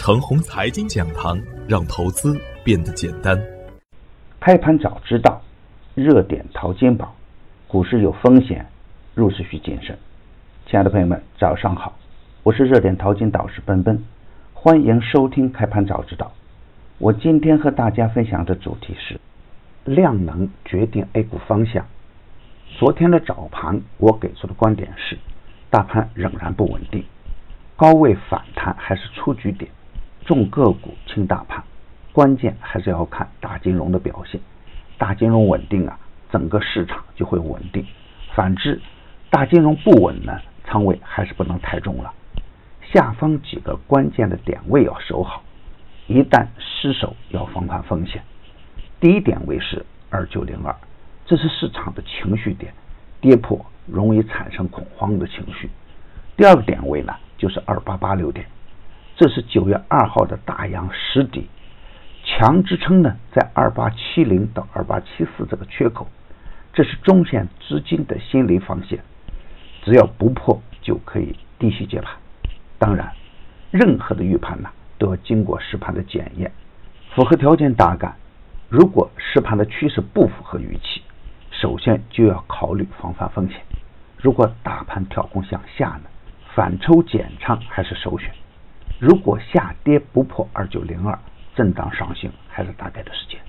程红财经讲堂，让投资变得简单。开盘早知道，热点淘金宝，股市有风险，入市需谨慎。亲爱的朋友们，早上好，我是热点淘金导师奔奔，欢迎收听开盘早知道。我今天和大家分享的主题是量能决定 A 股方向。昨天的早盘，我给出的观点是，大盘仍然不稳定。高位反弹还是出局点，重个股轻大盘，关键还是要看大金融的表现。大金融稳定啊，整个市场就会稳定；反之，大金融不稳呢，仓位还是不能太重了。下方几个关键的点位要守好，一旦失守要防范风险。第一点位是二九零二，这是市场的情绪点，跌破容易产生恐慌的情绪。第二个点位呢？就是二八八六点，这是九月二号的大阳实底，强支撑呢在二八七零到二八七四这个缺口，这是中线资金的心理防线，只要不破就可以低吸接盘。当然，任何的预判呢都要经过实盘的检验，符合条件大干。如果实盘的趋势不符合预期，首先就要考虑防范风险。如果大盘跳空向下呢？反抽减仓还是首选。如果下跌不破二九零二，震荡上行还是大概的时间。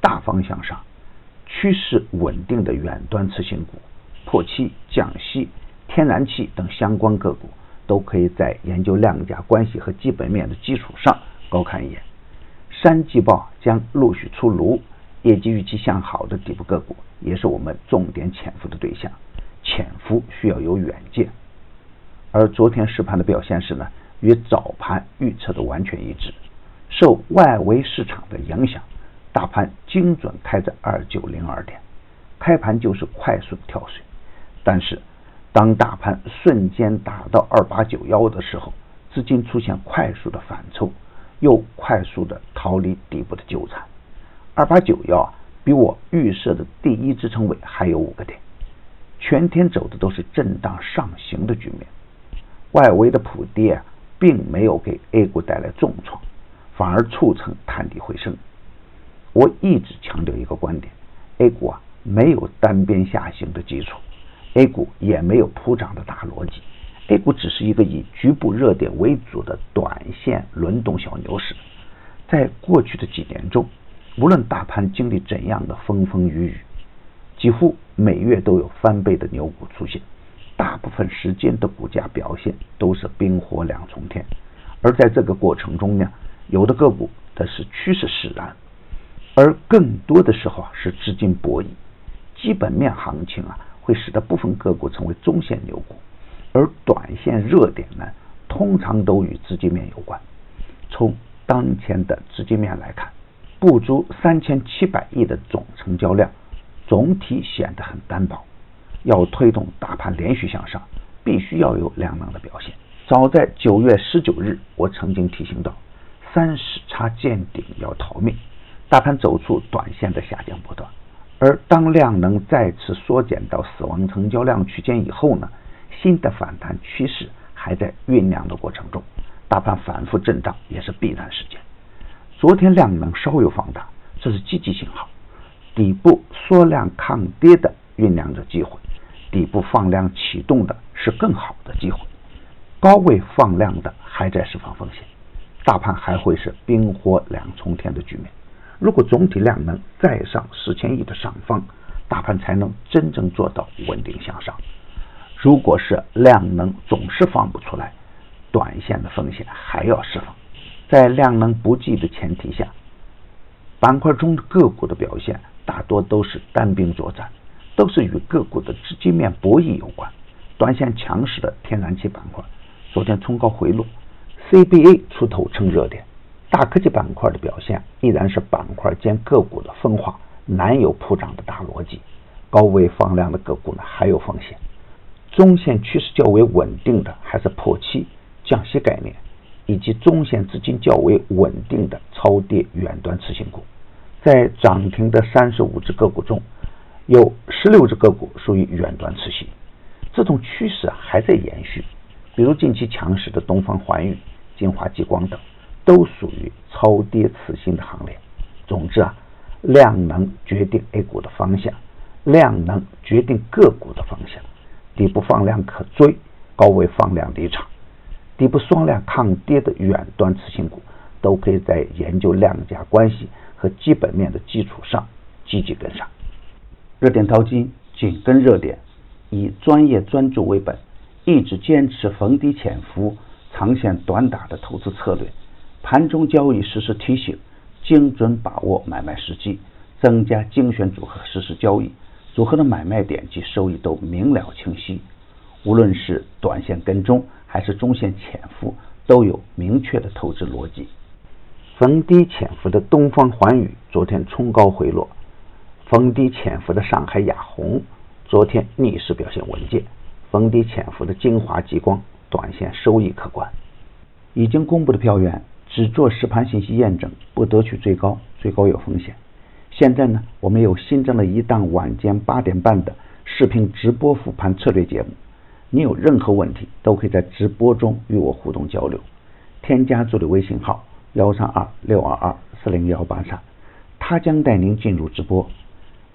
大方向上，趋势稳定的远端次新股、破七、降息、天然气等相关个股，都可以在研究量价关系和基本面的基础上高看一眼。三季报将陆续出炉，业绩预期向好的底部个股，也是我们重点潜伏的对象。潜伏需要有远见。而昨天实盘的表现是呢，与早盘预测的完全一致。受外围市场的影响，大盘精准开在二九零二点，开盘就是快速跳水。但是，当大盘瞬间打到二八九幺的时候，资金出现快速的反抽，又快速的逃离底部的纠缠。二八九幺啊，比我预设的第一支撑位还有五个点。全天走的都是震荡上行的局面。外围的普跌并没有给 A 股带来重创，反而促成探底回升。我一直强调一个观点：A 股啊没有单边下行的基础，A 股也没有普涨的大逻辑，A 股只是一个以局部热点为主的短线轮动小牛市。在过去的几年中，无论大盘经历怎样的风风雨雨，几乎每月都有翻倍的牛股出现。大部分时间的股价表现都是冰火两重天，而在这个过程中呢，有的个股则是趋势使然，而更多的时候啊是资金博弈。基本面行情啊会使得部分个股成为中线牛股，而短线热点呢通常都与资金面有关。从当前的资金面来看，不足三千七百亿的总成交量，总体显得很单薄。要推动大盘连续向上，必须要有量能的表现。早在九月十九日，我曾经提醒到，三十差见顶要逃命，大盘走出短线的下降波段。而当量能再次缩减到死亡成交量区间以后呢，新的反弹趋势还在酝酿的过程中，大盘反复震荡也是必然事件。昨天量能稍有放大，这是积极信号，底部缩量抗跌的酝酿着机会。底部放量启动的是更好的机会，高位放量的还在释放风险，大盘还会是冰火两重天的局面。如果总体量能再上四千亿的上方，大盘才能真正做到稳定向上。如果是量能总是放不出来，短线的风险还要释放。在量能不济的前提下，板块中的个股的表现大多都是单兵作战。都是与个股的资金面博弈有关。短线强势的天然气板块，昨天冲高回落，CBA 出头成热点。大科技板块的表现依然是板块间个股的分化，难有普涨的大逻辑。高位放量的个股呢还有风险。中线趋势较为稳定的还是破七、降息概念，以及中线资金较为稳定的超跌远端次新股。在涨停的三十五只个股中。有十六只个股属于远端次新，这种趋势还在延续。比如近期强势的东方环宇、金华激光等，都属于超跌次新的行列。总之啊，量能决定 A 股的方向，量能决定个股的方向。底部放量可追，高位放量离场。底部双量抗跌的远端次新股，都可以在研究量价关系和基本面的基础上积极跟上。热点淘金紧跟热点，以专业专注为本，一直坚持逢低潜伏、长线短打的投资策略。盘中交易实时提醒，精准把握买卖时机，增加精选组合实时交易，组合的买卖点及收益都明了清晰。无论是短线跟踪还是中线潜伏，都有明确的投资逻辑。逢低潜伏的东方环宇昨天冲高回落。逢低潜伏的上海亚虹昨天逆势表现稳健，逢低潜伏的金华激光短线收益可观。已经公布的票源只做实盘信息验证，不得取最高，最高有风险。现在呢，我们又新增了一档晚间八点半的视频直播复盘策略节目，你有任何问题都可以在直播中与我互动交流。添加助理微信号幺三二六二二四零幺八三，他将带您进入直播。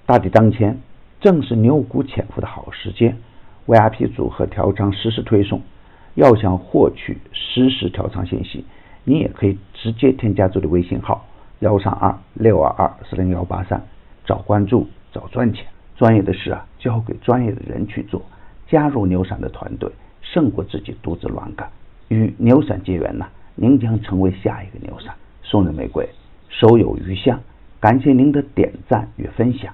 大敌当前，正是牛股潜伏的好时间。VIP 组合调仓实时推送，要想获取实时调仓信息，你也可以直接添加助理微信号幺三二六二二四零幺八三，找关注，找赚钱。专业的事啊，交给专业的人去做。加入牛散的团队，胜过自己独自乱干。与牛散结缘呢，您将成为下一个牛散。送人玫瑰，手有余香。感谢您的点赞与分享。